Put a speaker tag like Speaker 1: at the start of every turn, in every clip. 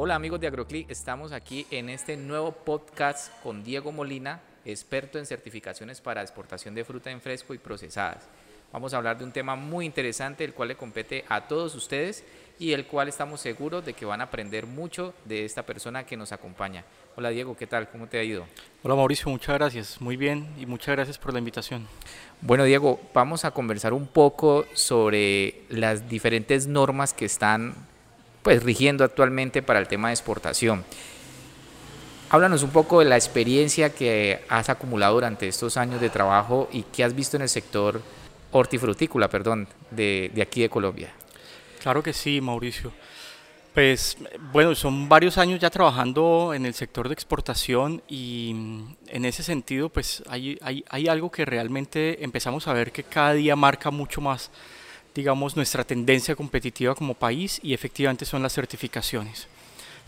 Speaker 1: Hola amigos de AgroClick, estamos aquí en este nuevo podcast con Diego Molina, experto en certificaciones para exportación de fruta en fresco y procesadas. Vamos a hablar de un tema muy interesante, el cual le compete a todos ustedes y el cual estamos seguros de que van a aprender mucho de esta persona que nos acompaña. Hola Diego, ¿qué tal? ¿Cómo te ha ido?
Speaker 2: Hola Mauricio, muchas gracias. Muy bien y muchas gracias por la invitación.
Speaker 1: Bueno Diego, vamos a conversar un poco sobre las diferentes normas que están pues rigiendo actualmente para el tema de exportación. Háblanos un poco de la experiencia que has acumulado durante estos años de trabajo y que has visto en el sector hortifrutícola, perdón, de, de aquí de Colombia.
Speaker 2: Claro que sí, Mauricio. Pues bueno, son varios años ya trabajando en el sector de exportación y mm, en ese sentido pues hay, hay, hay algo que realmente empezamos a ver que cada día marca mucho más digamos, nuestra tendencia competitiva como país y efectivamente son las certificaciones.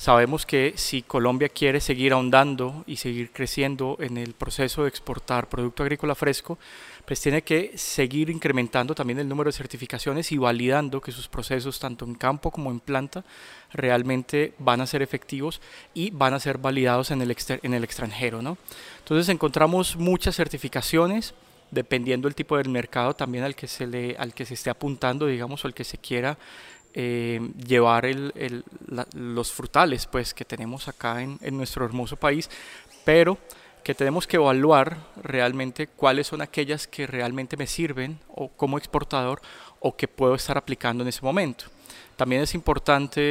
Speaker 2: Sabemos que si Colombia quiere seguir ahondando y seguir creciendo en el proceso de exportar producto agrícola fresco, pues tiene que seguir incrementando también el número de certificaciones y validando que sus procesos, tanto en campo como en planta, realmente van a ser efectivos y van a ser validados en el, en el extranjero. ¿no? Entonces encontramos muchas certificaciones, dependiendo del tipo del mercado también al que se, le, al que se esté apuntando, digamos, o al que se quiera eh, llevar el, los frutales pues, que tenemos acá en, en nuestro hermoso país, pero que tenemos que evaluar realmente cuáles son aquellas que realmente me sirven o como exportador o que puedo estar aplicando en ese momento. También es importante,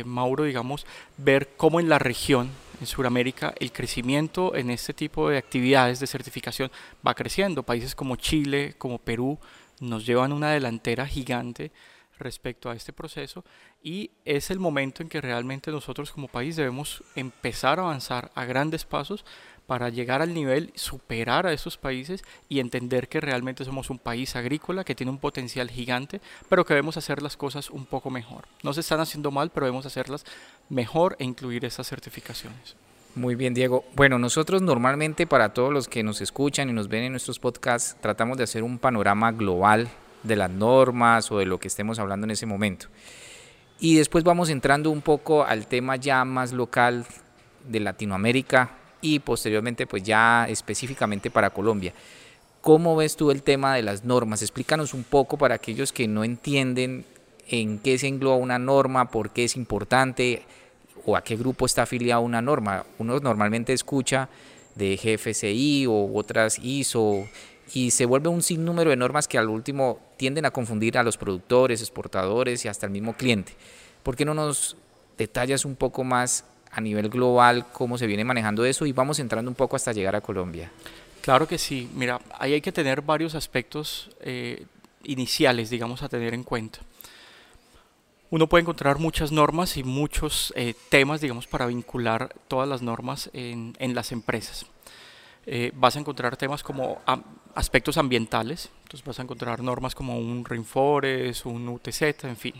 Speaker 2: eh, Mauro, digamos, ver cómo en la región en Sudamérica el crecimiento en este tipo de actividades de certificación va creciendo. Países como Chile, como Perú, nos llevan una delantera gigante respecto a este proceso y es el momento en que realmente nosotros como país debemos empezar a avanzar a grandes pasos para llegar al nivel, superar a esos países y entender que realmente somos un país agrícola que tiene un potencial gigante, pero que debemos hacer las cosas un poco mejor. No se están haciendo mal, pero debemos hacerlas mejor e incluir esas certificaciones.
Speaker 1: Muy bien, Diego. Bueno, nosotros normalmente para todos los que nos escuchan y nos ven en nuestros podcasts, tratamos de hacer un panorama global de las normas o de lo que estemos hablando en ese momento. Y después vamos entrando un poco al tema ya más local de Latinoamérica, y posteriormente pues ya específicamente para Colombia. ¿Cómo ves tú el tema de las normas? Explícanos un poco para aquellos que no entienden en qué se engloba una norma, por qué es importante o a qué grupo está afiliada una norma. Uno normalmente escucha de GFCI o otras ISO y se vuelve un sinnúmero de normas que al último tienden a confundir a los productores, exportadores y hasta el mismo cliente. ¿Por qué no nos detallas un poco más a nivel global cómo se viene manejando eso y vamos entrando un poco hasta llegar a Colombia.
Speaker 2: Claro que sí, mira, ahí hay que tener varios aspectos eh, iniciales, digamos, a tener en cuenta. Uno puede encontrar muchas normas y muchos eh, temas, digamos, para vincular todas las normas en, las empresas. Eh, vas a encontrar temas como aspectos ambientales, entonces vas a encontrar normas como un Rainforest, un UTZ, en fin,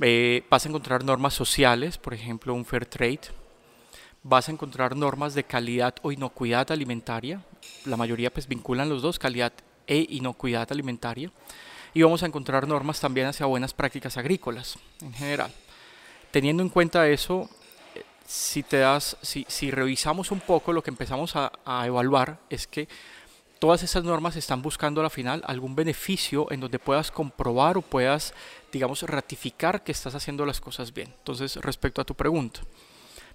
Speaker 2: eh, vas a encontrar normas sociales, por ejemplo, un fair trade. Vas a encontrar normas de calidad o inocuidad alimentaria. La mayoría pues vinculan los dos, calidad e inocuidad alimentaria. Y vamos a encontrar normas también hacia buenas prácticas agrícolas en general. Teniendo en cuenta eso, eh, si, te das, si, revisamos un poco, lo que empezamos a, a evaluar es que todas esas normas están buscando a la final algún beneficio en donde puedas comprobar o puedas, digamos, ratificar que estás haciendo las cosas bien. Entonces, respecto a tu pregunta,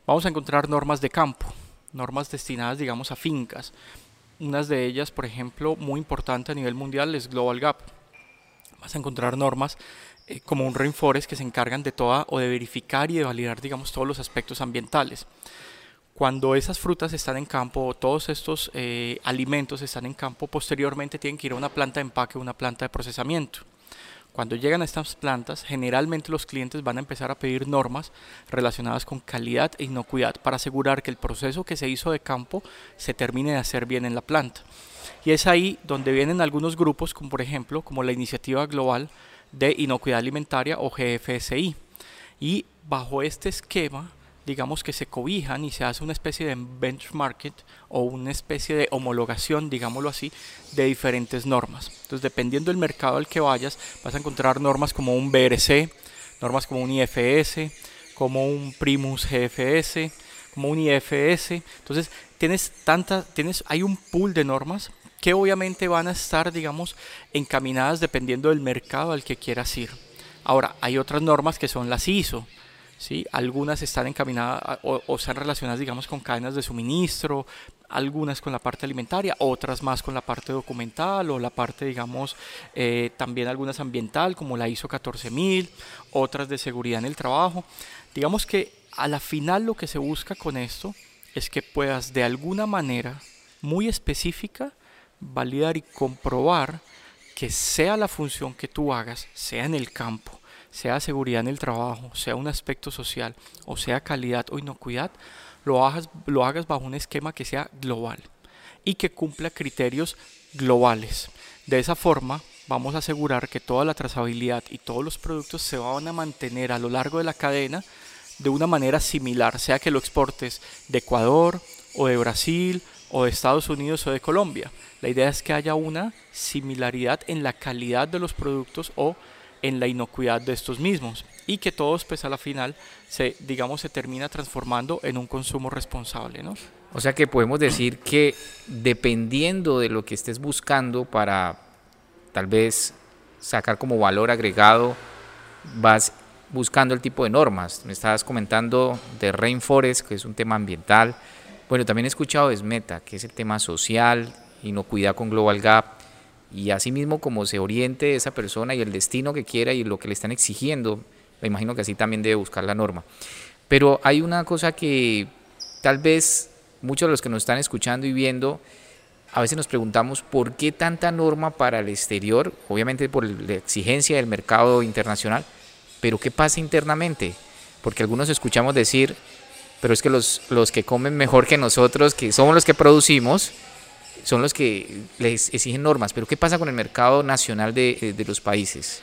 Speaker 2: vamos a encontrar normas de campo, normas destinadas, digamos, a fincas. Unas de ellas, por ejemplo, muy importante a nivel mundial es Global Gap. Vas a encontrar normas eh, como un Rainforest que se encargan de toda o de verificar y de validar, digamos, todos los aspectos ambientales cuando esas frutas están en campo, todos estos eh, alimentos están en campo, posteriormente tienen que ir a una planta de empaque una planta de procesamiento. Cuando llegan a estas plantas, generalmente los clientes van a empezar a pedir normas relacionadas con calidad e inocuidad para asegurar que el proceso que se hizo de campo se termine de hacer bien en la planta. Y es ahí donde vienen algunos grupos, como por ejemplo, como la Iniciativa Global de Inocuidad Alimentaria o GFSI. Y bajo este esquema, digamos que se cobijan y se hace una especie de benchmark o una especie de homologación, digámoslo así, de diferentes normas. Entonces, dependiendo del mercado al que vayas, vas a encontrar normas como un BRC, normas como un IFS, como un Primus GFS, como un IFS. Entonces, tienes tantas, tienes, hay un pool de normas que obviamente van a estar, digamos, encaminadas dependiendo del mercado al que quieras ir. Ahora, hay otras normas que son las ISO, ¿sí? Algunas están encaminadas o, están relacionadas, digamos, con cadenas de suministro, algunas con la parte alimentaria, otras más con la parte documental o la parte, digamos, eh, también algunas ambiental, como la ISO 14000, otras de seguridad en el trabajo. Digamos que a la final lo que se busca con esto es que puedas de alguna manera muy específica validar y comprobar que sea la función que tú hagas, sea en el campo, sea seguridad en el trabajo, sea un aspecto social o sea calidad o inocuidad, lo hagas, lo hagas bajo un esquema que sea global y que cumpla criterios globales. De esa forma, vamos a asegurar que toda la trazabilidad y todos los productos se van a mantener a lo largo de la cadena de una manera similar, sea que lo exportes de Ecuador o de Brasil o de Estados Unidos o de Colombia. La idea es que haya una similaridad en la calidad de los productos o en la inocuidad de estos mismos y que todos pues a la final se digamos se termina transformando en un consumo responsable ¿no?
Speaker 1: o sea que podemos decir que dependiendo de lo que estés buscando para tal vez sacar como valor agregado vas buscando el tipo de normas. Me estabas comentando de Rainforest que es un tema ambiental. Bueno también he escuchado de SMETA que es el tema social inocuidad con Global Gap y así mismo como se oriente esa persona y el destino que quiera y lo que le están exigiendo, me imagino que así también debe buscar la norma. Pero hay una cosa que tal vez muchos de los que nos están escuchando y viendo, a veces nos preguntamos por qué tanta norma para el exterior, obviamente por la exigencia del mercado internacional, pero ¿qué pasa internamente? Porque algunos escuchamos decir, pero es que los, los que comen mejor que nosotros, que somos los que producimos, son los que les exigen normas, pero ¿qué pasa con el mercado nacional de, eh, de los países?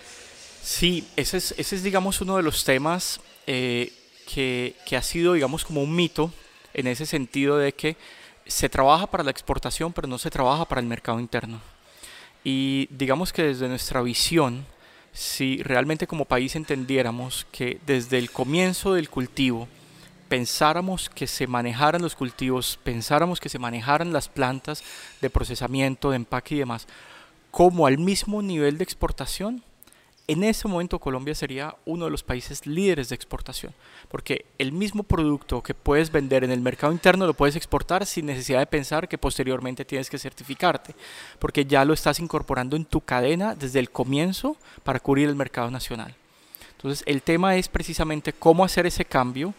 Speaker 2: Sí, ese es, ese es digamos uno de los temas eh, que, que ha sido digamos como un mito en ese sentido de que se trabaja para la exportación, pero no se trabaja para el mercado interno. Y digamos que desde nuestra visión, si realmente como país entendiéramos que desde el comienzo del cultivo pensáramos que se manejaran los cultivos, pensáramos que se manejaran las plantas de procesamiento, de empaque y demás, como al mismo nivel de exportación, en ese momento Colombia sería uno de los países líderes de exportación, porque el mismo producto que puedes vender en el mercado interno lo puedes exportar sin necesidad de pensar que posteriormente tienes que certificarte, porque ya lo estás incorporando en tu cadena desde el comienzo para cubrir el mercado nacional. Entonces el tema es precisamente cómo hacer ese cambio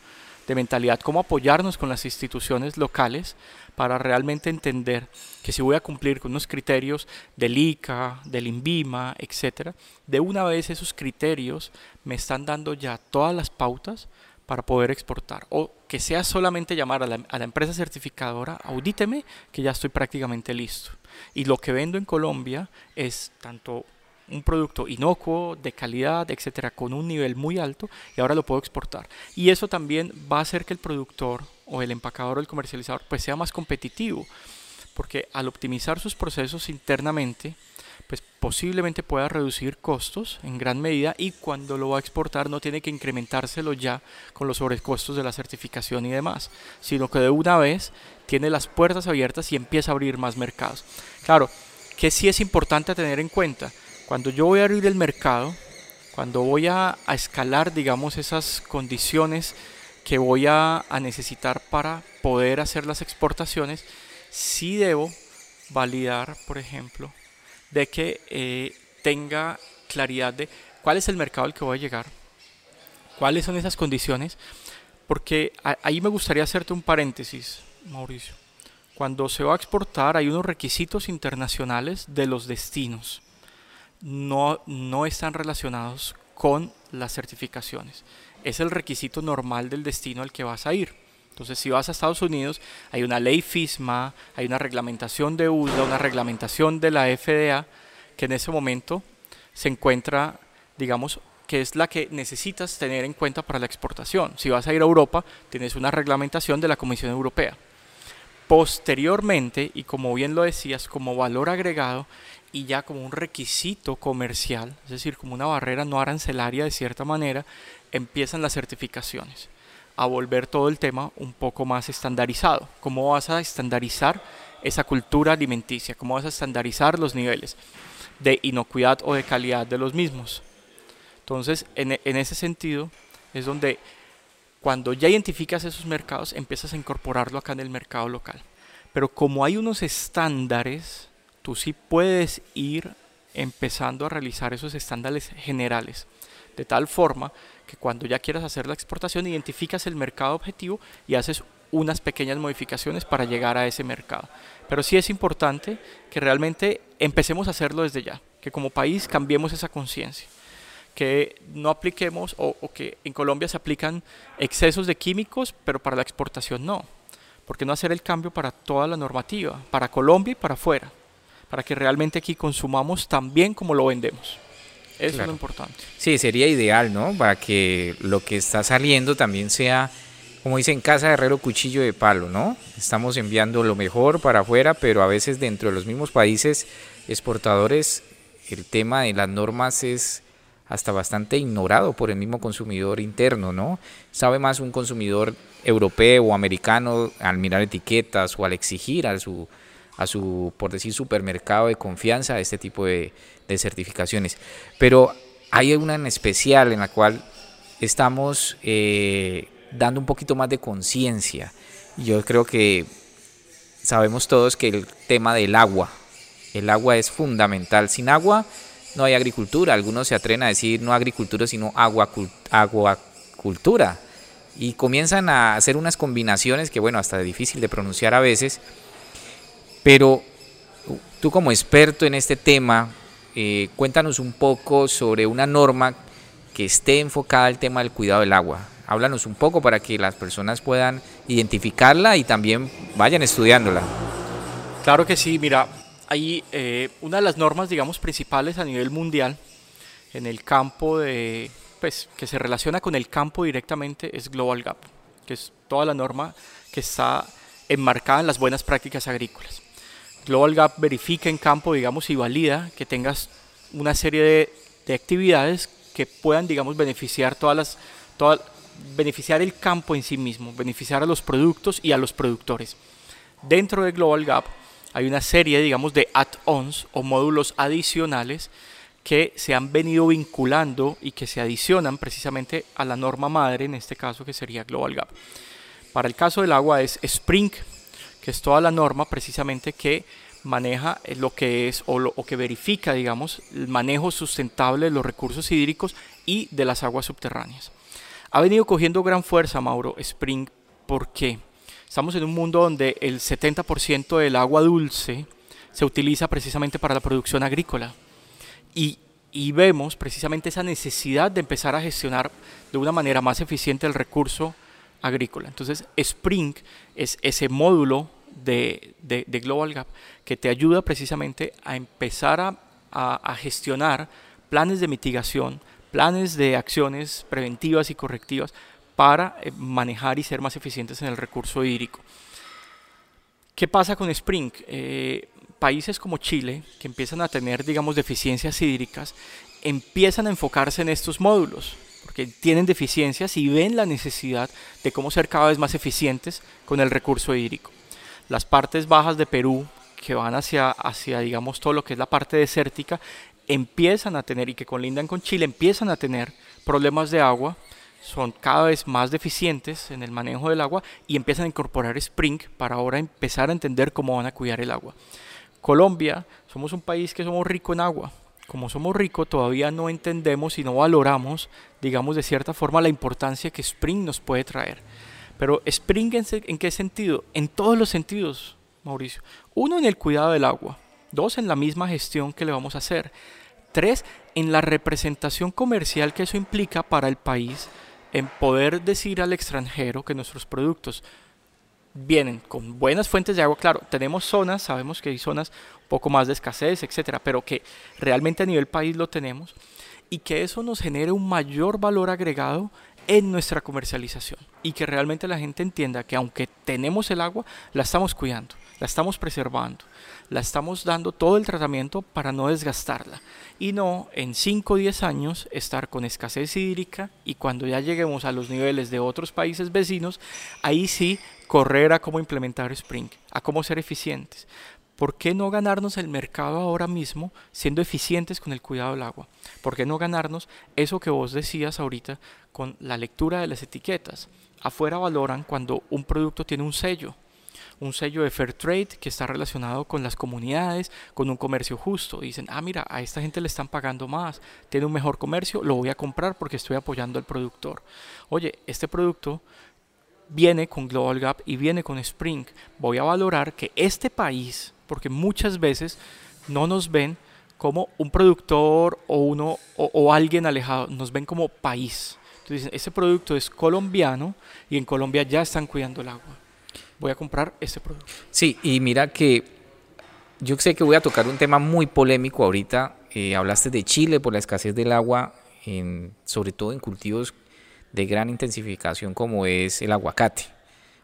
Speaker 2: de mentalidad, cómo apoyarnos con las instituciones locales para realmente entender que si voy a cumplir con unos criterios del ICA, del INVIMA, etcétera, de una vez esos criterios me están dando ya todas las pautas para poder exportar o que sea solamente llamar a la, a la empresa certificadora, audíteme que ya estoy prácticamente listo. Y lo que vendo en Colombia es tanto un producto inocuo, de calidad, etcétera, con un nivel muy alto y ahora lo puedo exportar. Y eso también va a hacer que el productor o el empacador o el comercializador pues sea más competitivo, porque al optimizar sus procesos internamente, pues posiblemente pueda reducir costos en gran medida y cuando lo va a exportar no tiene que incrementárselo ya con los sobrecostos de la certificación y demás, sino que de una vez tiene las puertas abiertas y empieza a abrir más mercados. Claro, que sí es importante tener en cuenta, cuando yo voy a abrir el mercado, cuando voy a, escalar, digamos, esas condiciones que voy a, a, necesitar para poder hacer las exportaciones, sí debo validar, por ejemplo, de que eh, tenga claridad de cuál es el mercado al que voy a llegar, cuáles son esas condiciones, porque ahí me gustaría hacerte un paréntesis, Mauricio. Cuando se va a exportar hay unos requisitos internacionales de los destinos no, no están relacionados con las certificaciones. Es el requisito normal del destino al que vas a ir. Entonces, si vas a Estados Unidos, hay una ley FISMA, hay una reglamentación de USDA, una reglamentación de la FDA, que en ese momento se encuentra, digamos, que es la que necesitas tener en cuenta para la exportación. Si vas a ir a Europa, tienes una reglamentación de la Comisión Europea. Posteriormente, y como bien lo decías, como valor agregado, y ya como un requisito comercial, es decir, como una barrera no arancelaria de cierta manera, empiezan las certificaciones, a volver todo el tema un poco más estandarizado. ¿Cómo vas a estandarizar esa cultura alimenticia? ¿Cómo vas a estandarizar los niveles de inocuidad o de calidad de los mismos? Entonces, en, en ese sentido, es donde cuando ya identificas esos mercados, empiezas a incorporarlo acá en el mercado local. Pero como hay unos estándares, tú sí puedes ir empezando a realizar esos estándares generales, de tal forma que cuando ya quieras hacer la exportación identificas el mercado objetivo y haces unas pequeñas modificaciones para llegar a ese mercado. Pero sí es importante que realmente empecemos a hacerlo desde ya, que como país cambiemos esa conciencia, que no apliquemos o, o, que en Colombia se aplican excesos de químicos, pero para la exportación no. ¿Por qué no hacer el cambio para toda la normativa, para Colombia y para afuera? Para que realmente aquí consumamos tan bien como lo vendemos. Eso claro. es lo importante.
Speaker 1: Sí, sería ideal, ¿no? Para que lo que está saliendo también sea, como dicen, casa de herrero cuchillo de palo, ¿no? Estamos enviando lo mejor para afuera, pero a veces dentro de los mismos países exportadores el tema de las normas es hasta bastante ignorado por el mismo consumidor interno, ¿no? Sabe más un consumidor europeo o americano al mirar etiquetas o al exigir a su, a su por decir, supermercado de confianza este tipo de, certificaciones. Pero hay una en especial en la cual estamos eh, dando un poquito más de conciencia. Yo creo que sabemos todos que el tema del agua, el agua es fundamental. Sin agua no hay agricultura. Algunos se atreven a decir no agricultura, sino aguacultura. Y comienzan a hacer unas combinaciones que, bueno, hasta difícil de pronunciar a veces. Pero tú como experto en este tema, eh, cuéntanos un poco sobre una norma que esté enfocada al tema del cuidado del agua. Háblanos un poco para que las personas puedan identificarla y también vayan estudiándola.
Speaker 2: Claro que sí, mira, hay eh, una de las normas, digamos, principales a nivel mundial en el campo de, pues, que se relaciona con el campo directamente es Global Gap, que es toda la norma que está enmarcada en las buenas prácticas agrícolas. Global Gap verifica en campo, digamos, y valida que tengas una serie de, de actividades que puedan, digamos, beneficiar todas las, toda, beneficiar el campo en sí mismo, beneficiar a los productos y a los productores. Dentro de Global Gap hay una serie, digamos, de add-ons o módulos adicionales que se han venido vinculando y que se adicionan precisamente a la norma madre, en este caso que sería Global Gap. Para el caso del agua es Spring, que es toda la norma precisamente que maneja lo que es o, lo, que verifica, digamos, el manejo sustentable de los recursos hídricos y de las aguas subterráneas. Ha venido cogiendo gran fuerza, Mauro, Spring, ¿por qué? Estamos en un mundo donde el 70% del agua dulce se utiliza precisamente para la producción agrícola. Y, y, vemos precisamente esa necesidad de empezar a gestionar de una manera más eficiente el recurso agrícola. Entonces, Spring es ese módulo de, de, de Global Gap que te ayuda precisamente a empezar a, a, a gestionar planes de mitigación, planes de acciones preventivas y correctivas para eh, manejar y ser más eficientes en el recurso hídrico. ¿Qué pasa con Spring? Eh, países como Chile, que empiezan a tener, digamos, deficiencias hídricas, empiezan a enfocarse en estos módulos, porque tienen deficiencias y ven la necesidad de cómo ser cada vez más eficientes con el recurso hídrico. Las partes bajas de Perú, que van hacia, hacia digamos, todo lo que es la parte desértica, empiezan a tener, y que colindan con Chile, empiezan a tener problemas de agua son cada vez más deficientes en el manejo del agua y empiezan a incorporar Spring para ahora empezar a entender cómo van a cuidar el agua. Colombia, somos un país que somos rico en agua. Como somos ricos, todavía no entendemos y no valoramos, digamos de cierta forma, la importancia que Spring nos puede traer. Pero Spring en, en qué sentido? En todos los sentidos, Mauricio. Uno, en el cuidado del agua. Dos, en la misma gestión que le vamos a hacer. Tres, en la representación comercial que eso implica para el país en poder decir al extranjero que nuestros productos vienen con buenas fuentes de agua, claro, tenemos zonas, sabemos que hay zonas un poco más de escasez, etcétera, pero que realmente a nivel país lo tenemos y que eso nos genere un mayor valor agregado en nuestra comercialización y que realmente la gente entienda que aunque tenemos el agua, la estamos cuidando la estamos preservando, la estamos dando todo el tratamiento para no desgastarla y no en 5 o 10 años estar con escasez hídrica y cuando ya lleguemos a los niveles de otros países vecinos, ahí sí correr a cómo implementar Spring, a cómo ser eficientes. ¿Por qué no ganarnos el mercado ahora mismo siendo eficientes con el cuidado del agua? ¿Por qué no ganarnos eso que vos decías ahorita con la lectura de las etiquetas? Afuera valoran cuando un producto tiene un sello un sello de Fair Trade que está relacionado con las comunidades, con un comercio justo. Dicen, ah, mira, a esta gente le están pagando más, tiene un mejor comercio, lo voy a comprar porque estoy apoyando al productor. Oye, este producto viene con Global Gap y viene con Spring. Voy a valorar que este país, porque muchas veces no nos ven como un productor o uno o, alguien alejado, nos ven como país. Entonces ese producto es colombiano y en Colombia ya están cuidando el agua voy a comprar este producto.
Speaker 1: Sí, y mira que yo sé que voy a tocar un tema muy polémico ahorita. Eh, hablaste de Chile por la escasez del agua, sobre todo en cultivos de gran intensificación como es el aguacate.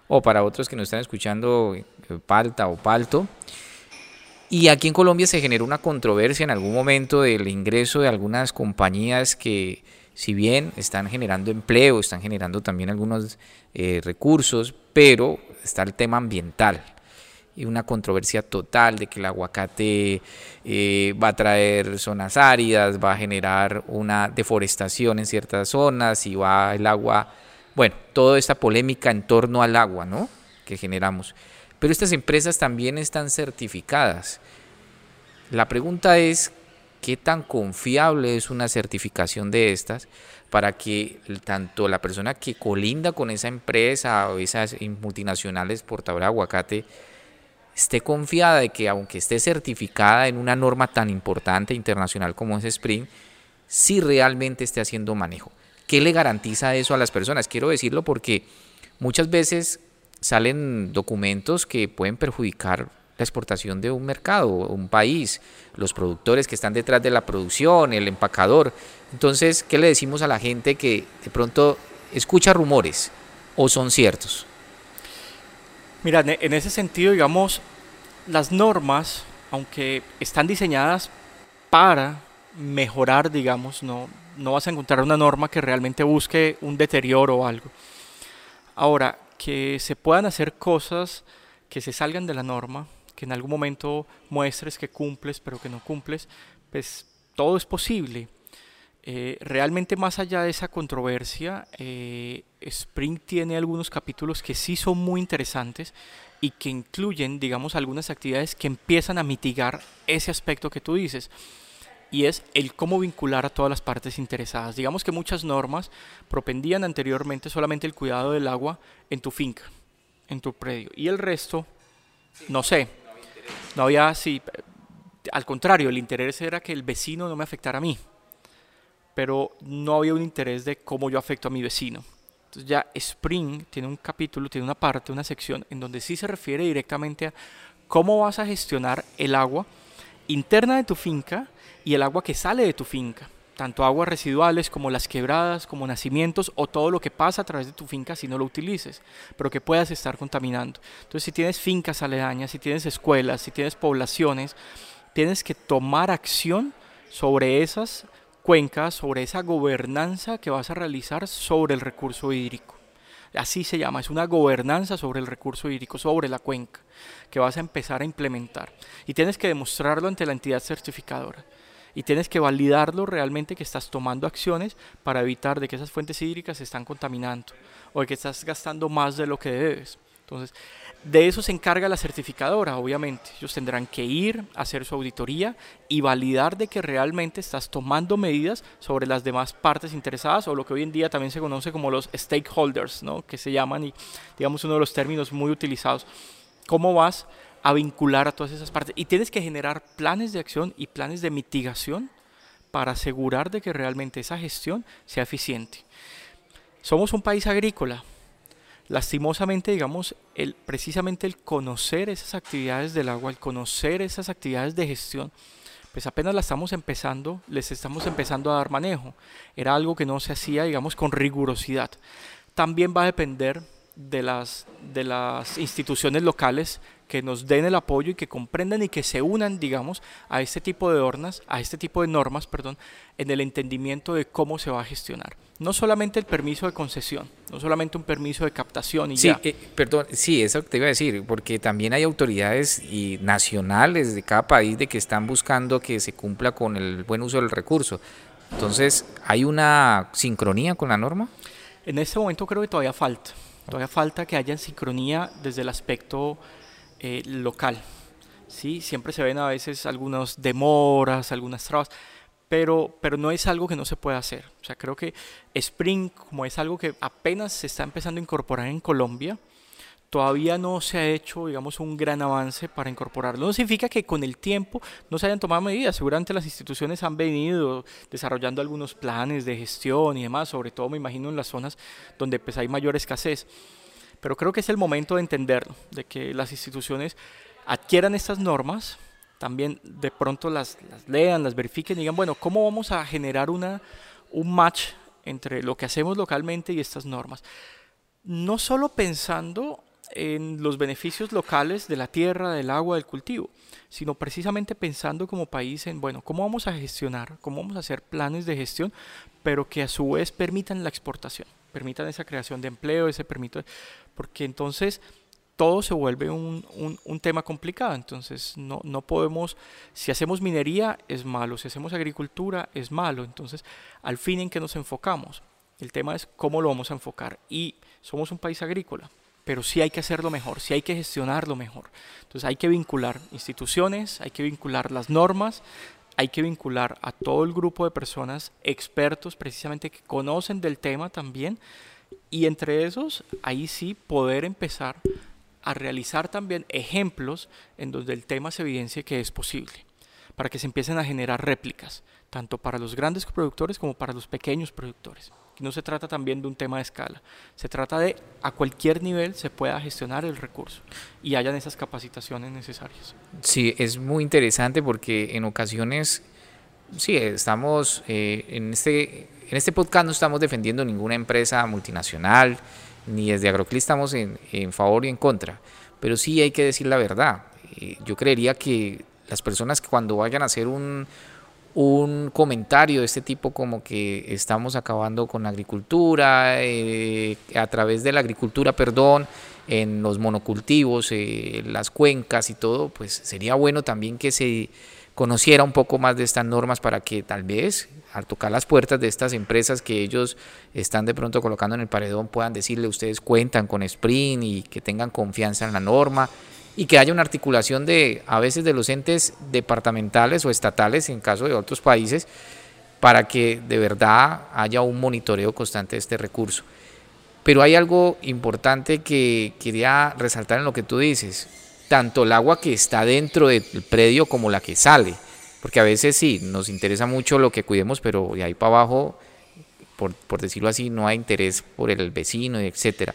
Speaker 1: O para otros que nos están escuchando, eh, palta o palto. Y aquí en Colombia se generó una controversia en algún momento del ingreso de algunas compañías que si bien están generando empleo, están generando también algunos eh, recursos, pero está el tema ambiental una controversia total de que el aguacate eh, va a traer zonas áridas, va a generar una deforestación en ciertas zonas y va el agua, bueno, toda esta polémica en torno al agua, ¿no? Que generamos. Pero estas empresas también están certificadas. La pregunta es, qué tan confiable es una certificación de estas para que tanto la persona que colinda con esa empresa o esas multinacionales portadoras de aguacate esté confiada de que aunque esté certificada en una norma tan importante internacional como es Spring, si realmente esté haciendo manejo. ¿Qué le garantiza eso a las personas? Quiero decirlo porque muchas veces salen documentos que pueden perjudicar la exportación de un mercado, un país, los productores que están detrás de la producción, el empacador. Entonces, ¿qué le decimos a la gente que de pronto escucha rumores o son ciertos?
Speaker 2: Mira, en ese sentido, digamos, las normas, aunque están diseñadas para mejorar, digamos, no, no vas a encontrar una norma que realmente busque un deterioro o algo. Ahora, que se puedan hacer cosas que se salgan de la norma, que en algún momento muestres que cumples, pero que no cumples, pues todo es posible. Eh, realmente más allá de esa controversia, eh, Spring tiene algunos capítulos que sí son muy interesantes y que incluyen, digamos, algunas actividades que empiezan a mitigar ese aspecto que tú dices. Y es el cómo vincular a todas las partes interesadas. Digamos que muchas normas propendían anteriormente solamente el cuidado del agua en tu finca, en tu predio. Y el resto, no sé, no había así, al contrario, el interés era que el vecino no me afectara a mí, pero no había un interés de cómo yo afecto a mi vecino. Entonces ya Spring tiene un capítulo, tiene una parte, una sección en donde sí se refiere directamente a cómo vas a gestionar el agua interna de tu finca y el agua que sale de tu finca tanto aguas residuales como las quebradas, como nacimientos o todo lo que pasa a través de tu finca si no lo utilices, pero que puedas estar contaminando. Entonces, si tienes fincas aledañas, si tienes escuelas, si tienes poblaciones, tienes que tomar acción sobre esas cuencas, sobre esa gobernanza que vas a realizar sobre el recurso hídrico. Así se llama, es una gobernanza sobre el recurso hídrico, sobre la cuenca, que vas a empezar a implementar. Y tienes que demostrarlo ante la entidad certificadora y tienes que validarlo realmente que estás tomando acciones para evitar de que esas fuentes hídricas se están contaminando o de que estás gastando más de lo que debes. Entonces, de eso se encarga la certificadora, obviamente. Ellos tendrán que ir a hacer su auditoría y validar de que realmente estás tomando medidas sobre las demás partes interesadas o lo que hoy en día también se conoce como los stakeholders, ¿no? que se llaman y digamos uno de los términos muy utilizados. ¿Cómo vas a vincular a todas esas partes. Y tienes que generar planes de acción y planes de mitigación para asegurar de que realmente esa gestión sea eficiente. Somos un país agrícola. Lastimosamente, digamos, el, precisamente el conocer esas actividades del agua, el conocer esas actividades de gestión, pues apenas la estamos empezando, les estamos empezando a dar manejo. Era algo que no se hacía, digamos, con rigurosidad. También va a depender de las, de las instituciones locales que nos den el apoyo y que comprendan y que se unan, digamos, a este tipo de normas, a este tipo de normas, perdón, en el entendimiento de cómo se va a gestionar. No solamente el permiso de concesión, no solamente un permiso de captación y
Speaker 1: sí,
Speaker 2: ya.
Speaker 1: Eh, perdón, sí, eso te iba a decir, porque también hay autoridades y nacionales de cada país de que están buscando que se cumpla con el buen uso del recurso. Entonces, ¿hay una sincronía con la norma?
Speaker 2: En este momento creo que todavía falta. Todavía falta que haya sincronía desde el aspecto eh, local. ¿sí? Siempre se ven a veces algunas demoras, algunas trabas, pero, pero no es algo que no se pueda hacer. O sea, creo que Spring, como es algo que apenas se está empezando a incorporar en Colombia, todavía no se ha hecho, digamos, un gran avance para incorporarlo. No significa que con el tiempo no se hayan tomado medidas. Seguramente las instituciones han venido desarrollando algunos planes de gestión y demás, sobre todo me imagino en las zonas donde pues, hay mayor escasez. Pero creo que es el momento de entenderlo, de que las instituciones adquieran estas normas, también de pronto las, lean, las verifiquen y digan, bueno, ¿cómo vamos a generar una, un match entre lo que hacemos localmente y estas normas? No solo pensando en los beneficios locales de la tierra, del agua, del cultivo, sino precisamente pensando como país en, bueno, cómo vamos a gestionar, cómo vamos a hacer planes de gestión, pero que a su vez permitan la exportación, permitan esa creación de empleo, ese permito, porque entonces todo se vuelve un, un, tema complicado. Entonces no, no podemos, si hacemos minería es malo, si hacemos agricultura es malo. Entonces, al fin en qué nos enfocamos. El tema es cómo lo vamos a enfocar. Y somos un país agrícola, pero sí hay que hacerlo mejor, sí hay que gestionarlo mejor. Entonces hay que vincular instituciones, hay que vincular las normas, hay que vincular a todo el grupo de personas expertos precisamente que conocen del tema también y entre esos ahí sí poder empezar a realizar también ejemplos en donde el tema se evidencie que es posible, para que se empiecen a generar réplicas, tanto para los grandes productores como para los pequeños productores no se trata también de un tema de escala, se trata de a cualquier nivel se pueda gestionar el recurso y hayan esas capacitaciones necesarias.
Speaker 1: Sí, es muy interesante porque en ocasiones, sí, estamos eh, en, este, en este podcast no estamos defendiendo ninguna empresa multinacional, ni desde Agroclí estamos en, en favor y en contra, pero sí hay que decir la verdad. Eh, yo creería que las personas que cuando vayan a hacer un un comentario de este tipo como que estamos acabando con la agricultura, eh, a través de la agricultura, perdón, en los monocultivos, eh, las cuencas y todo, pues sería bueno también que se conociera un poco más de estas normas para que tal vez al tocar las puertas de estas empresas que ellos están de pronto colocando en el paredón puedan decirle ustedes cuentan con Sprint y que tengan confianza en la norma y que haya una articulación de a veces de los entes departamentales o estatales en caso de otros países para que de verdad haya un monitoreo constante de este recurso. Pero hay algo importante que quería resaltar en lo que tú dices, tanto el agua que está dentro del predio como la que sale, porque a veces sí, nos interesa mucho lo que cuidemos, pero de ahí para abajo, por, por decirlo así, no hay interés por el vecino, etcétera.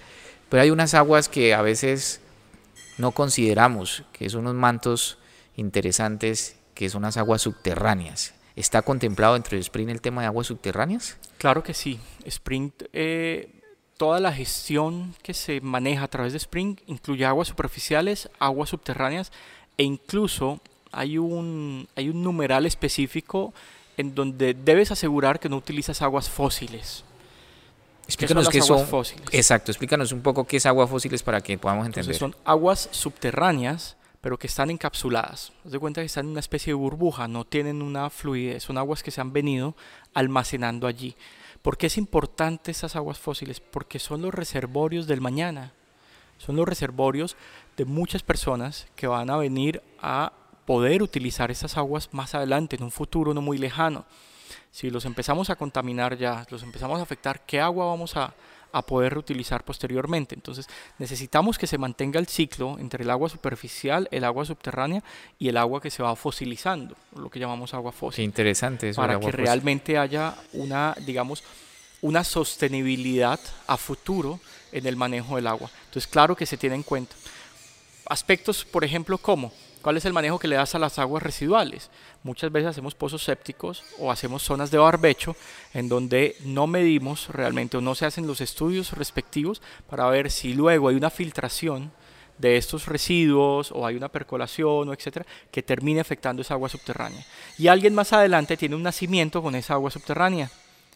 Speaker 1: Pero hay unas aguas que a veces no consideramos que son unos mantos interesantes, que son las aguas subterráneas. ¿Está contemplado dentro de Sprint el tema de aguas subterráneas?
Speaker 2: Claro que sí. Sprint, eh, toda la gestión que se maneja a través de Sprint incluye aguas superficiales, aguas subterráneas e incluso hay un, hay un numeral específico en donde debes asegurar que no utilizas aguas fósiles.
Speaker 1: Explícanos qué son, fósiles. Exacto, explícanos un poco qué es agua fósiles para que podamos entender.
Speaker 2: son aguas subterráneas, pero que están encapsuladas. Haz de cuenta que están en una especie de burbuja, no tienen una fluidez, son aguas que se han venido almacenando allí. ¿Por qué es importante esas aguas fósiles? Porque son los reservorios del mañana. Son los reservorios de muchas personas que van a venir a poder utilizar esas aguas más adelante, en un futuro no muy lejano si los empezamos a contaminar ya, los empezamos a afectar, ¿qué agua vamos a, poder reutilizar posteriormente? Entonces necesitamos que se mantenga el ciclo entre el agua superficial, el agua subterránea y el agua que se va fosilizando, lo que llamamos agua fósil.
Speaker 1: Qué interesante
Speaker 2: eso. Para que realmente haya una, digamos, una sostenibilidad a futuro en el manejo del agua. Entonces claro que se tiene en cuenta. Aspectos, por ejemplo, como ¿Cuál es el manejo que le das a las aguas residuales? Muchas veces hacemos pozos sépticos o hacemos zonas de barbecho en donde no medimos realmente o no se hacen los estudios respectivos para ver si luego hay una filtración de estos residuos o hay una percolación o etcétera que termine afectando esa agua subterránea. Y alguien más adelante tiene un nacimiento con esa agua subterránea.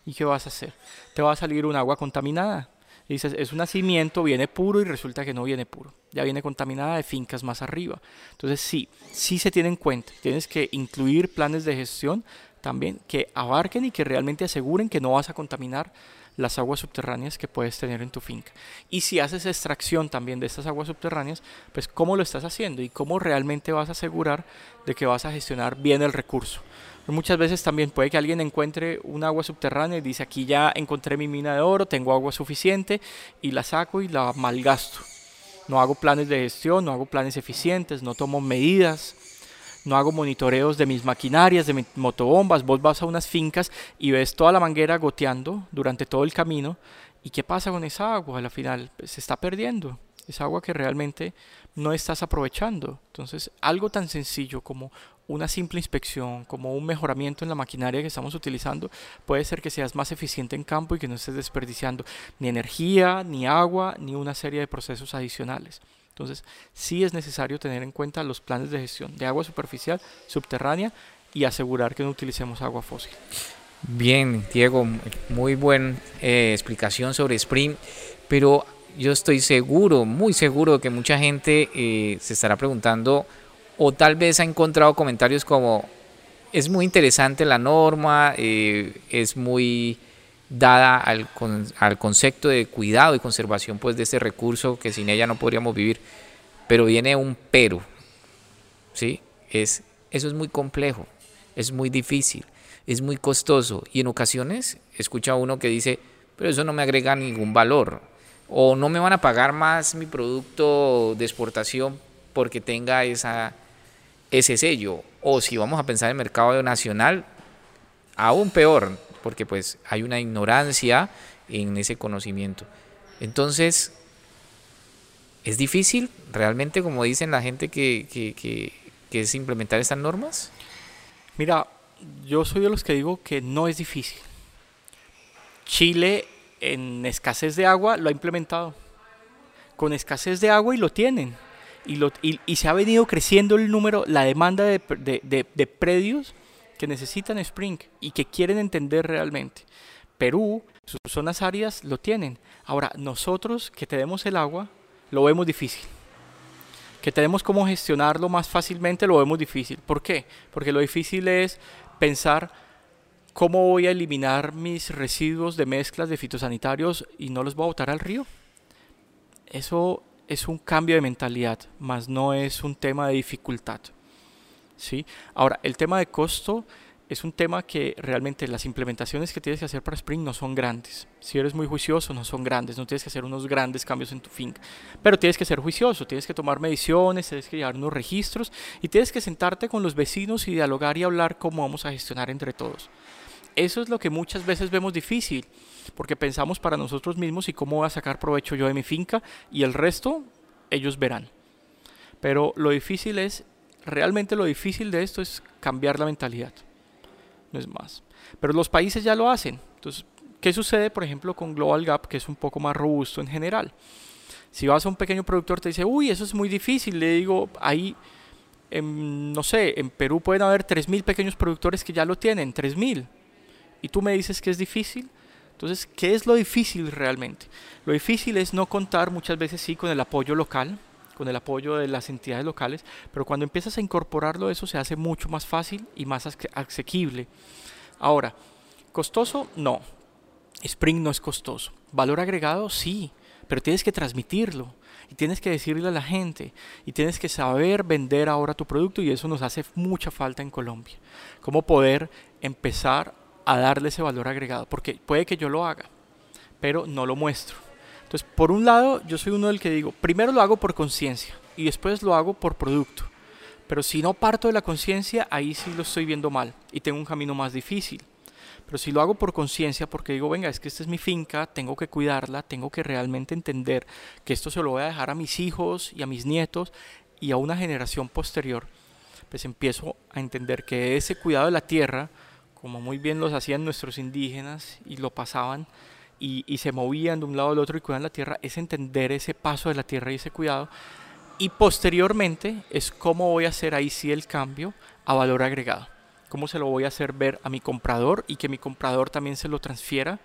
Speaker 2: ¿Y qué vas a hacer? Te va a salir un agua contaminada dices, es un nacimiento, viene puro y resulta que no viene puro. Ya viene contaminada de fincas más arriba. Entonces sí, sí se tiene en cuenta. Tienes que incluir planes de gestión también que abarquen y que realmente aseguren que no vas a contaminar las aguas subterráneas que puedes tener en tu finca. Y si haces extracción también de estas aguas subterráneas, pues cómo lo estás haciendo y cómo realmente vas a asegurar de que vas a gestionar bien el recurso. Muchas veces también puede que alguien encuentre un agua subterránea y dice aquí ya encontré mi mina de oro, tengo agua suficiente y la saco y la malgasto. No hago planes de gestión, no hago planes eficientes, no tomo medidas, no hago monitoreos de mis maquinarias, de mis motobombas. Vos vas a unas fincas y ves toda la manguera goteando durante todo el camino. ¿Y qué pasa con esa agua? Al final pues, se está perdiendo. Es agua que realmente no estás aprovechando. Entonces, algo tan sencillo como una simple inspección, como un mejoramiento en la maquinaria que estamos utilizando, puede ser que seas más eficiente en campo y que no estés desperdiciando ni energía, ni agua, ni una serie de procesos adicionales. Entonces, sí es necesario tener en cuenta los planes de gestión de agua superficial, subterránea y asegurar que no utilicemos agua fósil.
Speaker 1: Bien, Diego, muy buena eh, explicación sobre Spring, pero yo estoy seguro, muy seguro que mucha gente eh, se estará preguntando o tal vez ha encontrado comentarios como es muy interesante la norma, eh, es muy dada al, al, concepto de cuidado y conservación pues de este recurso que sin ella no podríamos vivir, pero viene un pero, ¿sí? Es, eso es muy complejo, es muy difícil, es muy costoso y en ocasiones escucha uno que dice, pero eso no me agrega ningún valor o no me van a pagar más mi producto de exportación porque tenga esa, ese sello. O si vamos a pensar en el mercado nacional, aún peor, porque pues hay una ignorancia en ese conocimiento. Entonces, ¿es difícil realmente, como dicen la gente, que, que, que, que es implementar estas normas?
Speaker 2: Mira, yo soy de los que digo que no es difícil. Chile en escasez de agua lo ha implementado. Con escasez de agua y lo tienen y, se ha venido creciendo el número, la demanda de, de, predios que necesitan Spring y que quieren entender realmente. Perú, sus zonas áridas lo tienen. Ahora, nosotros que tenemos el agua, lo vemos difícil. Que tenemos cómo gestionarlo más fácilmente, lo vemos difícil. ¿Por qué? Porque lo difícil es pensar cómo voy a eliminar mis residuos de mezclas de fitosanitarios y no los voy a botar al río. Eso es un cambio de mentalidad, más no es un tema de dificultad. ¿sí? Ahora, el tema de costo es un tema que realmente las implementaciones que tienes que hacer para Spring no son grandes. Si eres muy juicioso, no son grandes, no tienes que hacer unos grandes cambios en tu finca. Pero tienes que ser juicioso, tienes que tomar mediciones, tienes que llevar unos registros y tienes que sentarte con los vecinos y dialogar y hablar cómo vamos a gestionar entre todos. Eso es lo que muchas veces vemos difícil porque pensamos para nosotros mismos y cómo voy a sacar provecho yo de mi finca y el resto ellos verán. Pero lo difícil es, realmente lo difícil de esto es cambiar la mentalidad, no es más. Pero los países ya lo hacen. Entonces, ¿qué sucede, por ejemplo, con Global Gap, que es un poco más robusto en general? Si vas a un pequeño productor, te dice, uy, eso es muy difícil, le digo, ahí, no sé, en Perú pueden haber 3.000 pequeños productores que ya lo tienen, 3.000. Y tú me dices que es difícil, entonces, ¿qué es lo difícil realmente? Lo difícil es no contar muchas veces sí con el apoyo local, con el apoyo de las entidades locales, pero cuando empiezas a incorporarlo eso se hace mucho más fácil y más asequible. Ahora, ¿costoso? No. Spring no es costoso. ¿Valor agregado? Sí, pero tienes que transmitirlo y tienes que decirle a la gente y tienes que saber vender ahora tu producto y eso nos hace mucha falta en Colombia. Cómo poder empezar a darle ese valor agregado, porque puede que yo lo haga, pero no lo muestro. Entonces, por un lado, yo soy uno del que digo, primero lo hago por conciencia y después lo hago por producto. Pero si no parto de la conciencia, ahí sí lo estoy viendo mal y tengo un camino más difícil. Pero si lo hago por conciencia, porque digo, venga, es que esta es mi finca, tengo que cuidarla, tengo que realmente entender que esto se lo voy a dejar a mis hijos y a mis nietos, y a una generación posterior, pues empiezo a entender que ese cuidado de la tierra, como muy bien los hacían nuestros indígenas y lo pasaban y, se movían de un lado al otro y cuidaban la tierra, es entender ese paso de la tierra y ese cuidado. Y posteriormente es cómo voy a hacer ahí sí el cambio a valor agregado. Cómo se lo voy a hacer ver a mi comprador y que mi comprador también se lo transfiera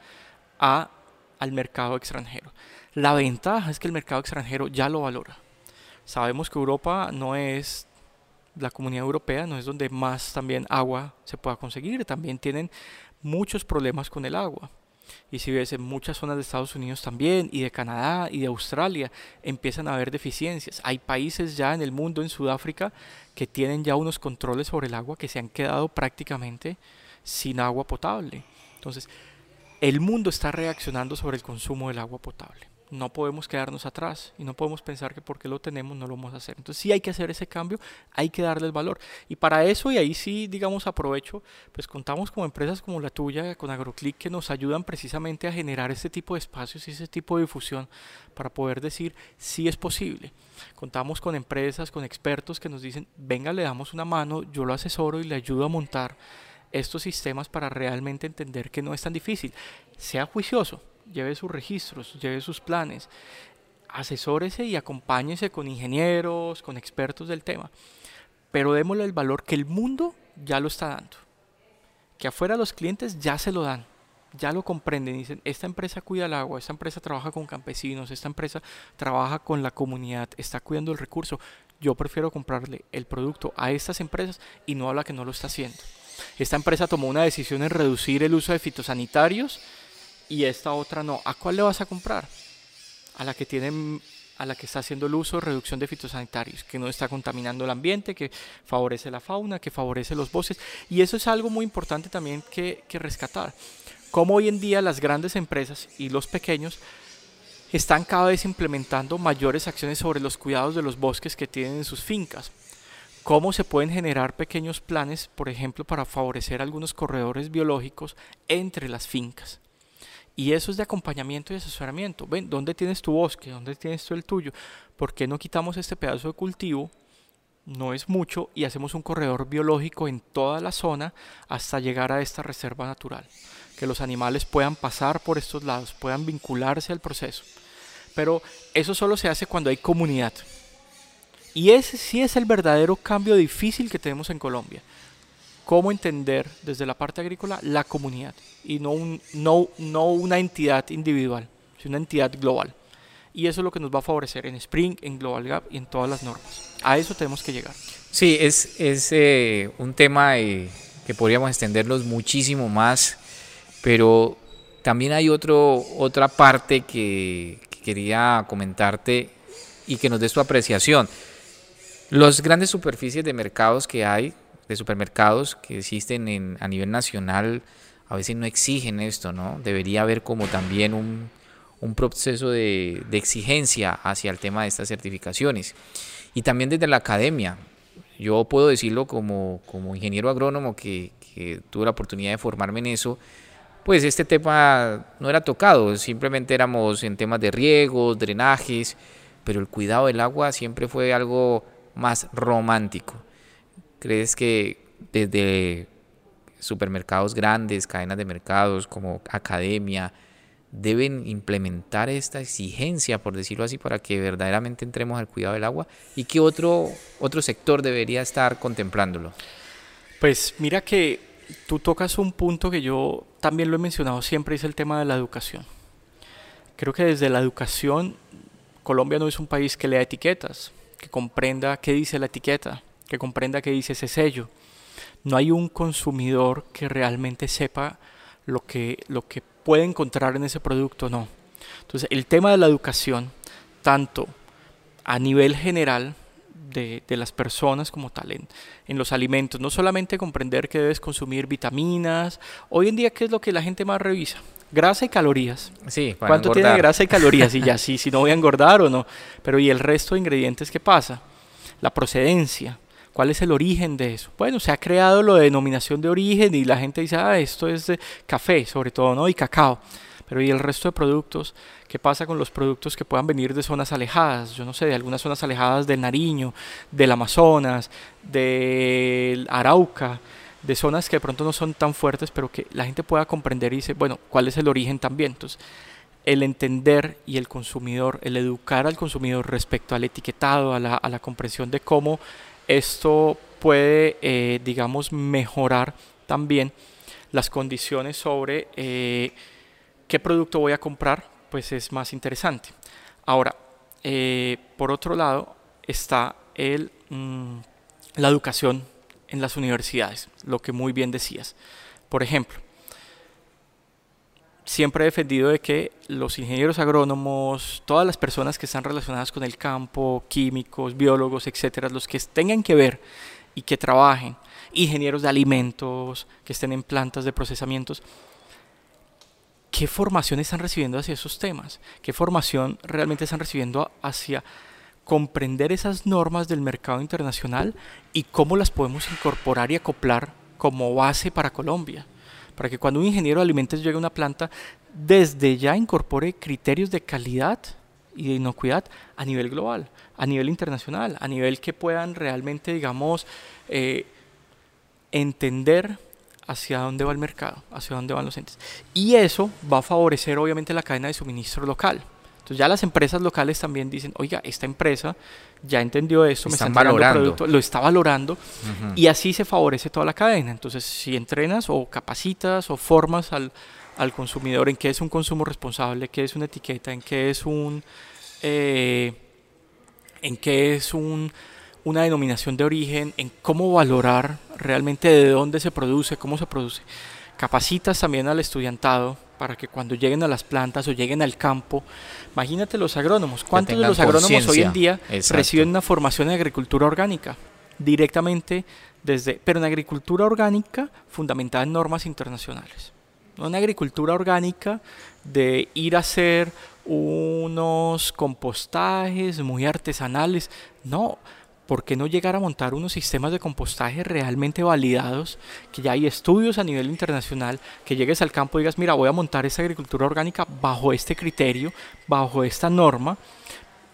Speaker 2: a, al mercado extranjero. La ventaja es que el mercado extranjero ya lo valora. Sabemos que Europa no es la comunidad europea, no es donde más también agua se pueda conseguir, también tienen muchos problemas con el agua. Y si ves en muchas zonas de Estados Unidos también, y de Canadá y de Australia, empiezan a haber deficiencias. Hay países ya en el mundo, en Sudáfrica, que tienen ya unos controles sobre el agua que se han quedado prácticamente sin agua potable. Entonces, el mundo está reaccionando sobre el consumo del agua potable no podemos quedarnos atrás y no podemos pensar que porque lo tenemos no lo vamos a hacer. Entonces sí hay que hacer ese cambio, hay que darle el valor. Y para eso, y ahí sí, digamos, aprovecho, pues contamos con empresas como la tuya, con AgroClick, que nos ayudan precisamente a generar este tipo de espacios y ese tipo de difusión para poder decir si es posible. Contamos con empresas, con expertos que nos dicen, venga, le damos una mano, yo lo asesoro y le ayudo a montar estos sistemas para realmente entender que no es tan difícil. Sea juicioso, lleve sus registros, lleve sus planes, asesórese y acompáñese con ingenieros, con expertos del tema, pero démosle el valor que el mundo ya lo está dando, que afuera los clientes ya se lo dan, ya lo comprenden, dicen, esta empresa cuida el agua, esta empresa trabaja con campesinos, esta empresa trabaja con la comunidad, está cuidando el recurso, yo prefiero comprarle el producto a estas empresas y no a la que no lo está haciendo. Esta empresa tomó una decisión en reducir el uso de fitosanitarios y esta otra no. ¿A cuál le vas a comprar? A la que tiene a la que está haciendo el uso de reducción de fitosanitarios, que no está contaminando el ambiente, que favorece la fauna, que favorece los bosques. Y eso es algo muy importante también que, que rescatar. Como hoy en día las grandes empresas y los pequeños están cada vez implementando mayores acciones sobre los cuidados de los bosques que tienen en sus fincas. Cómo se pueden generar pequeños planes, por ejemplo, para favorecer algunos corredores biológicos entre las fincas. Y eso es de acompañamiento y asesoramiento. Ven, ¿dónde tienes tu bosque? ¿Dónde tienes tú el tuyo? ¿Por qué no quitamos este pedazo de cultivo? No es mucho y hacemos un corredor biológico en toda la zona hasta llegar a esta reserva natural. Que los animales puedan pasar por estos lados, puedan vincularse al proceso. Pero eso solo se hace cuando hay comunidad. Y ese sí es el verdadero cambio difícil que tenemos en Colombia cómo entender desde la parte agrícola la comunidad y no, un, no, no una entidad individual, sino una entidad global. Y eso es lo que nos va a favorecer en Spring, en Global Gap y en todas las normas. A eso tenemos que llegar.
Speaker 1: Sí, es, es eh, un tema eh, que podríamos extenderlos muchísimo más, pero también hay otro, otra parte que, que quería comentarte y que nos dé su apreciación. Los grandes superficies de mercados que hay de supermercados que existen en, a nivel nacional a veces no exigen esto, ¿no? Debería haber como también un, un proceso de, exigencia hacia el tema de estas certificaciones. Y también desde la academia. Yo puedo decirlo como, como ingeniero agrónomo que, que tuve la oportunidad de formarme en eso, pues este tema no era tocado, simplemente éramos en temas de riegos, drenajes, pero el cuidado del agua siempre fue algo más romántico. ¿Crees que desde supermercados grandes, cadenas de mercados como academia, deben implementar esta exigencia, por decirlo así, para que verdaderamente entremos al cuidado del agua? ¿Y qué otro, otro sector debería estar contemplándolo?
Speaker 2: Pues mira que tú tocas un punto que yo también lo he mencionado siempre, es el tema de la educación. Creo que desde la educación, Colombia no es un país que lea etiquetas, que comprenda qué dice la etiqueta que comprenda que dice ese sello. No hay un consumidor que realmente sepa lo que, lo que puede encontrar en ese producto, no. Entonces, el tema de la educación, tanto a nivel general de, de las personas como tal, en, en, los alimentos, no solamente comprender que debes consumir vitaminas, hoy en día, ¿qué es lo que la gente más revisa? Grasa y calorías.
Speaker 1: Sí,
Speaker 2: ¿Cuánto tiene grasa y calorías? Y ya, sí, si no voy a engordar o no. Pero ¿y el resto de ingredientes qué pasa? La procedencia ¿Cuál es el origen de eso? Bueno, se ha creado de denominación de origen y la gente dice, ah, esto es de café, sobre todo, ¿no? Y cacao. Pero ¿y el resto de productos? ¿Qué pasa con los productos que puedan venir de zonas alejadas? Yo no sé, de algunas zonas alejadas del Nariño, del Amazonas, del Arauca, de zonas que de pronto no son tan fuertes, pero que la gente pueda comprender y dice, bueno, ¿cuál es el origen también? Entonces, el entender y el consumidor, el educar al consumidor respecto al etiquetado, a la, a la comprensión de cómo esto puede, eh, digamos, mejorar también las condiciones sobre eh, qué producto voy a comprar, pues es más interesante. Ahora, eh, por otro lado, está el, mm, la educación en las universidades, lo que muy bien decías. Por ejemplo, siempre he defendido de que los ingenieros agrónomos, todas las personas que están relacionadas con el campo, químicos, biólogos, etcétera, los que tengan que ver y que trabajen, ingenieros de alimentos, que estén en plantas de procesamientos, ¿qué formación están recibiendo hacia esos temas? ¿Qué formación realmente están recibiendo hacia comprender esas normas del mercado internacional y cómo las podemos incorporar y acoplar como base para Colombia? Para que cuando un ingeniero de alimentos llegue a una planta, desde ya incorpore criterios de calidad y de inocuidad a nivel global, a nivel internacional, a nivel que puedan realmente, digamos, eh, entender hacia dónde va el mercado, hacia dónde van los entes. Y eso va a favorecer obviamente la cadena de suministro local. Entonces ya las empresas locales también dicen, oiga, esta empresa ya entendió esto, me están valorando producto, lo está valorando y así se favorece toda la cadena. Entonces si entrenas o capacitas o formas al, al consumidor en qué es un consumo responsable, qué es una etiqueta, en qué es un... Eh, en qué es un una denominación de origen, en cómo valorar realmente de dónde se produce, cómo se produce. Capacitas también al estudiantado para que cuando lleguen a las plantas o lleguen al campo, imagínate los agrónomos, ¿cuántos de los agrónomos hoy en día reciben una formación en agricultura orgánica? Directamente desde, pero en agricultura orgánica fundamentada en normas internacionales. No en agricultura orgánica de ir a hacer unos compostajes muy artesanales, no, ¿por qué no llegar a montar unos sistemas de compostaje realmente validados? Que ya hay estudios a nivel internacional, que llegues al campo y digas, mira, voy a montar esta agricultura orgánica bajo este criterio, bajo esta norma.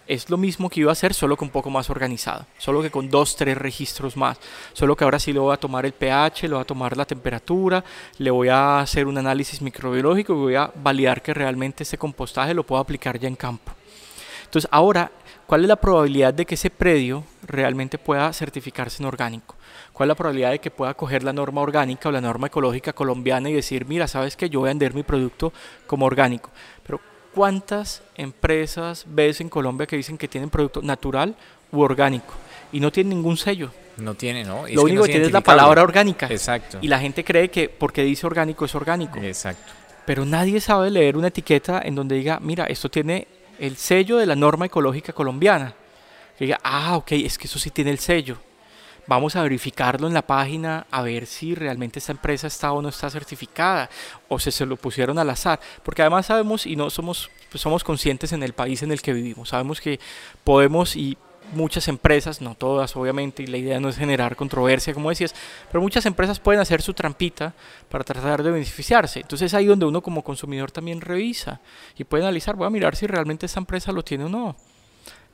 Speaker 2: Es lo mismo que iba a hacer, solo que un poco más organizado, solo que con dos, tres registros más. Solo que ahora sí le voy a tomar el pH, le voy a tomar la temperatura, le voy a hacer un análisis microbiológico y voy a validar que realmente este compostaje lo puedo aplicar ya en campo. Entonces ahora ¿Cuál es la probabilidad de que ese predio realmente pueda certificarse en orgánico? ¿Cuál es la probabilidad de que pueda coger la norma orgánica o la norma ecológica colombiana y decir, mira, sabes que yo voy a vender mi producto como orgánico? Pero ¿cuántas empresas ves en Colombia que dicen que tienen producto natural u orgánico y no tienen ningún sello?
Speaker 1: No tiene, ¿no?
Speaker 2: Lo único que, tiene es la palabra orgánica.
Speaker 1: Exacto.
Speaker 2: Y la gente cree que porque dice orgánico es orgánico.
Speaker 1: Exacto.
Speaker 2: Pero nadie sabe leer una etiqueta en donde diga, mira, esto tiene el sello de la norma ecológica colombiana. Que diga, ah, ok, es que eso sí tiene el sello. Vamos a verificarlo en la página a ver si realmente esta empresa está o no está certificada o si se lo pusieron al azar. Porque además sabemos y no somos, pues somos conscientes en el país en el que vivimos. Sabemos que podemos y muchas empresas, no todas obviamente, y la idea no es generar controversia, como decías, pero muchas empresas pueden hacer su trampita para tratar de beneficiarse. Entonces ahí donde uno como consumidor también revisa y puede analizar, voy a mirar si realmente esta empresa lo tiene o no.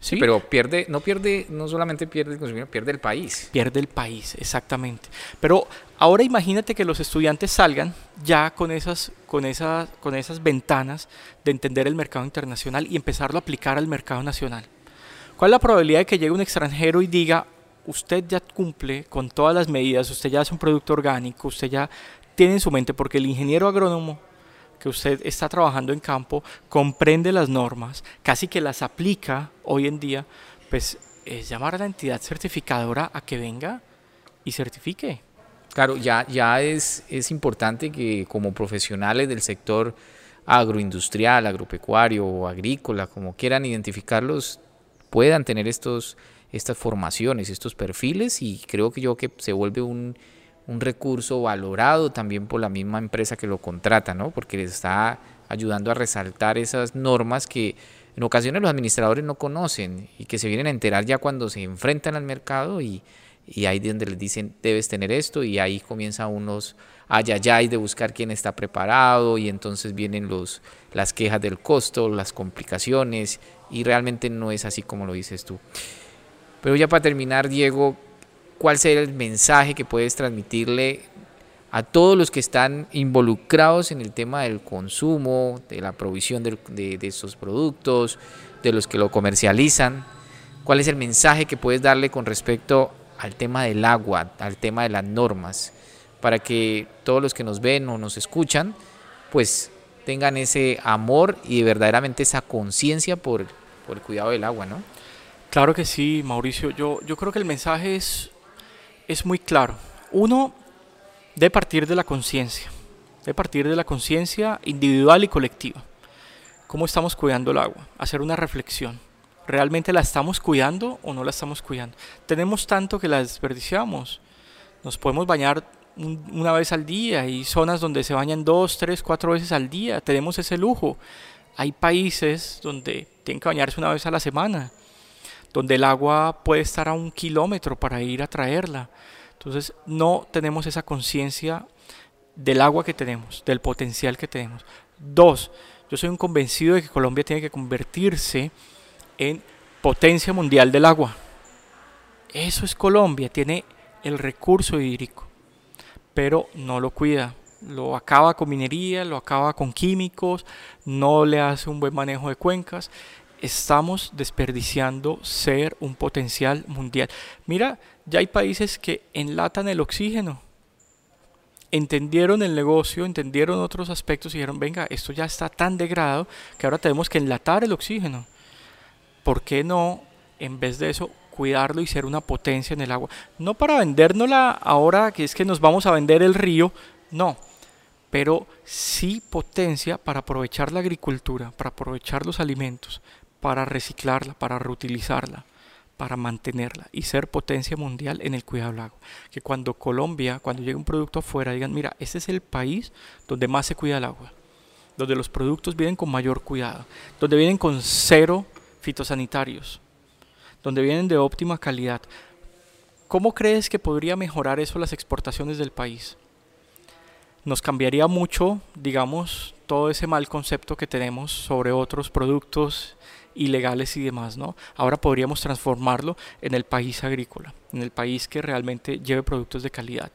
Speaker 1: ¿Sí? pero pierde, no pierde, no solamente pierde el consumidor, pierde el país.
Speaker 2: Pierde el país, exactamente. Pero ahora imagínate que los estudiantes salgan ya con esas, con esas, con esas ventanas de entender el mercado internacional y empezarlo a aplicar al mercado nacional. ¿Cuál es la probabilidad de que llegue un extranjero y diga, usted ya cumple con todas las medidas, usted ya hace un producto orgánico, usted ya tiene en su mente, porque el ingeniero agrónomo que usted está trabajando en campo comprende las normas, casi que las aplica hoy en día, pues es llamar a la entidad certificadora a que venga y certifique.
Speaker 1: Claro, ya, ya es, es importante que como profesionales del sector agroindustrial, agropecuario o agrícola, como quieran identificarlos, puedan tener estos, estas formaciones, estos perfiles y creo que yo que se vuelve un, recurso valorado también por la misma empresa que lo contrata, ¿no? porque les está ayudando a resaltar esas normas que en ocasiones los administradores no conocen y que se vienen a enterar ya cuando se enfrentan al mercado y, y ahí donde les dicen debes tener esto y ahí comienza unos ayayay de buscar quién está preparado y entonces vienen los, las quejas del costo, las complicaciones y realmente no es así como lo dices tú. Pero ya para terminar, Diego, ¿cuál sería el mensaje que puedes transmitirle a todos los que están involucrados en el tema del consumo, de la provisión de, de, estos productos, de los que lo comercializan? ¿Cuál es el mensaje que puedes darle con respecto al tema del agua, al tema de las normas, para que todos los que nos ven o nos escuchan, pues tengan ese amor y verdaderamente esa conciencia por, por el cuidado del agua, ¿no?
Speaker 2: Claro que sí, Mauricio. Yo, yo creo que el mensaje es, es muy claro. Uno, de partir de la conciencia, de partir de la conciencia individual y colectiva. ¿Cómo estamos cuidando el agua? Hacer una reflexión. ¿Realmente la estamos cuidando o no la estamos cuidando? Tenemos tanto que la desperdiciamos. Nos podemos bañar una vez al día. Hay zonas donde se bañan dos, tres, cuatro veces al día. Tenemos ese lujo. Hay países donde tienen que bañarse una vez a la semana donde el agua puede estar a un kilómetro para ir a traerla. Entonces no tenemos esa conciencia del agua que tenemos, del potencial que tenemos. Dos, yo soy un convencido de que Colombia tiene que convertirse en potencia mundial del agua. Eso es Colombia, tiene el recurso hídrico, pero no lo cuida. Lo acaba con minería, lo acaba con químicos, no le hace un buen manejo de cuencas estamos desperdiciando ser un potencial mundial. Mira, ya hay países que enlatan el oxígeno. Entendieron el negocio, entendieron otros aspectos y dijeron, venga, esto ya está tan degradado que ahora tenemos que enlatar el oxígeno. ¿Por qué no, en vez de eso, cuidarlo y ser una potencia en el agua? No para vendérnosla ahora que es que nos vamos a vender el río, no, pero sí potencia para aprovechar la agricultura, para aprovechar los alimentos, para reciclarla, para reutilizarla, para mantenerla y ser potencia mundial en el cuidado del agua. Que cuando Colombia, cuando llegue un producto afuera, digan, mira, este es el país donde más se cuida el agua, donde los productos vienen con mayor cuidado, donde vienen con cero fitosanitarios, donde vienen de óptima calidad. ¿Cómo crees que podría mejorar eso las exportaciones del país? Nos cambiaría mucho, digamos, todo ese mal concepto que tenemos sobre otros productos ilegales y demás, ¿no? Ahora podríamos transformarlo en el país agrícola, en el país que realmente lleve productos de calidad,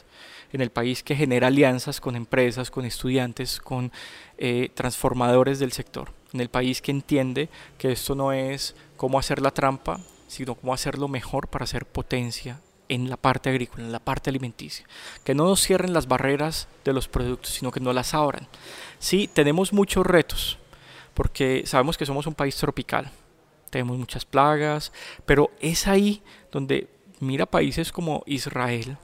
Speaker 2: en el país que genera alianzas con empresas, con estudiantes, con eh, transformadores del sector, en el país que entiende que esto no es cómo hacer la trampa, sino cómo hacerlo mejor para hacer potencia en la parte agrícola, en la parte alimenticia. Que no nos cierren las barreras de los productos, sino que no las abran. Sí, tenemos muchos retos, porque sabemos que somos un país tropical, tenemos muchas plagas, pero es ahí donde mira países como Israel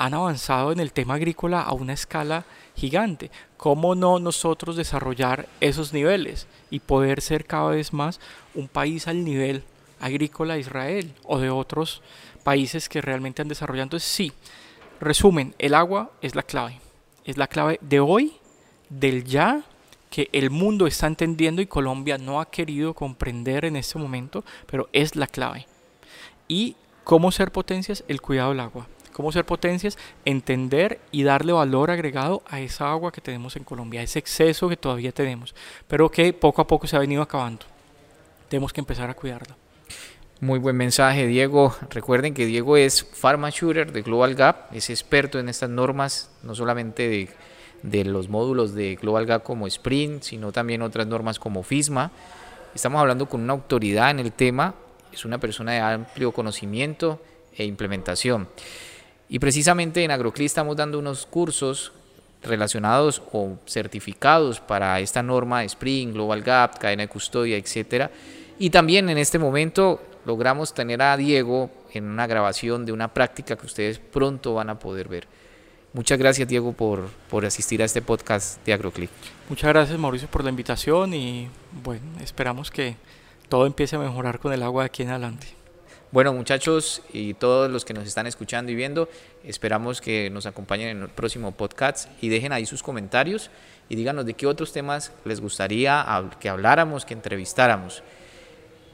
Speaker 2: han avanzado en el tema agrícola a una escala gigante. ¿Cómo no nosotros desarrollar esos niveles y poder ser cada vez más un país al nivel agrícola de Israel o de otros países que realmente han desarrollado? Entonces sí, resumen, el agua es la clave. Es la clave de hoy, del ya que el mundo está entendiendo y Colombia no ha querido comprender en este momento, pero es la clave. Y cómo ser potencias, el cuidado del agua. Cómo ser potencias, entender y darle valor agregado a esa agua que tenemos en Colombia, a ese exceso que todavía tenemos, pero que poco a poco se ha venido acabando. Tenemos que empezar a cuidarla.
Speaker 1: Muy buen mensaje, Diego. Recuerden que Diego es Pharma Shooter de Global Gap, es experto en estas normas, no solamente de de los módulos de Global Gap como Sprint, sino también otras normas como FISMA. Estamos hablando con una autoridad en el tema, es una persona de amplio conocimiento e implementación. Y precisamente en AgroCli estamos dando unos cursos relacionados o certificados para esta norma de Sprint, Global Gap, cadena de custodia, etcétera. Y también en este momento logramos tener a Diego en una grabación de una práctica que ustedes pronto van a poder ver. Muchas gracias Diego por, por asistir a este podcast de AgroClick.
Speaker 2: Muchas gracias Mauricio por la invitación y bueno, esperamos que todo empiece a mejorar con el agua de aquí en adelante.
Speaker 1: Bueno muchachos y todos los que nos están escuchando y viendo, esperamos que nos acompañen en el próximo podcast y dejen ahí sus comentarios y díganos de qué otros temas les gustaría que habláramos, que entrevistáramos.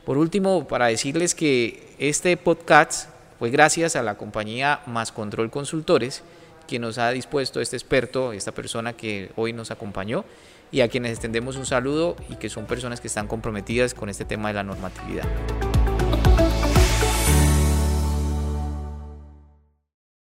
Speaker 1: Por último, para decirles que este podcast fue gracias a la compañía Más Control Consultores quien nos ha dispuesto este experto, esta persona que hoy nos acompañó y a quienes extendemos un saludo y que son personas que están comprometidas con este tema de la normatividad.